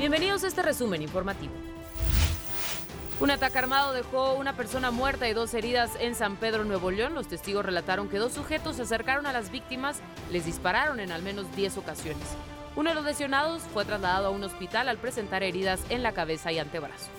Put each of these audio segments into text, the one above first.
Bienvenidos a este resumen informativo. Un ataque armado dejó una persona muerta y dos heridas en San Pedro, Nuevo León. Los testigos relataron que dos sujetos se acercaron a las víctimas, les dispararon en al menos 10 ocasiones. Uno de los lesionados fue trasladado a un hospital al presentar heridas en la cabeza y antebrazo.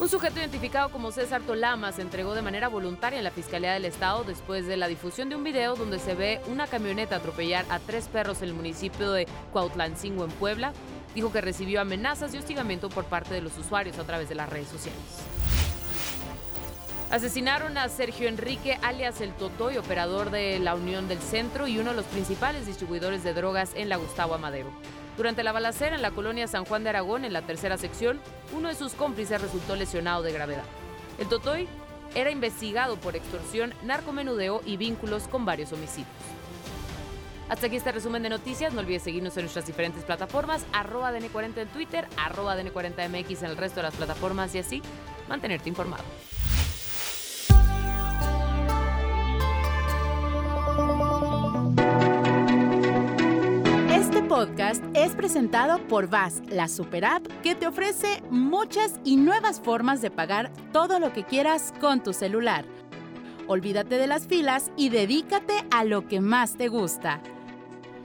Un sujeto identificado como César Tolama se entregó de manera voluntaria en la Fiscalía del Estado después de la difusión de un video donde se ve una camioneta atropellar a tres perros en el municipio de Cuautlancingo, en Puebla. Dijo que recibió amenazas y hostigamiento por parte de los usuarios a través de las redes sociales. Asesinaron a Sergio Enrique, alias el Totoy, operador de la Unión del Centro y uno de los principales distribuidores de drogas en la Gustavo Amadero. Durante la balacera en la colonia San Juan de Aragón, en la tercera sección, uno de sus cómplices resultó lesionado de gravedad. El Totoy era investigado por extorsión, narcomenudeo y vínculos con varios homicidios. Hasta aquí este resumen de noticias. No olvides seguirnos en nuestras diferentes plataformas, arroba DN40 en Twitter, arroba DN40MX en el resto de las plataformas y así mantenerte informado. Este podcast es presentado por VAS, la super app que te ofrece muchas y nuevas formas de pagar todo lo que quieras con tu celular. Olvídate de las filas y dedícate a lo que más te gusta.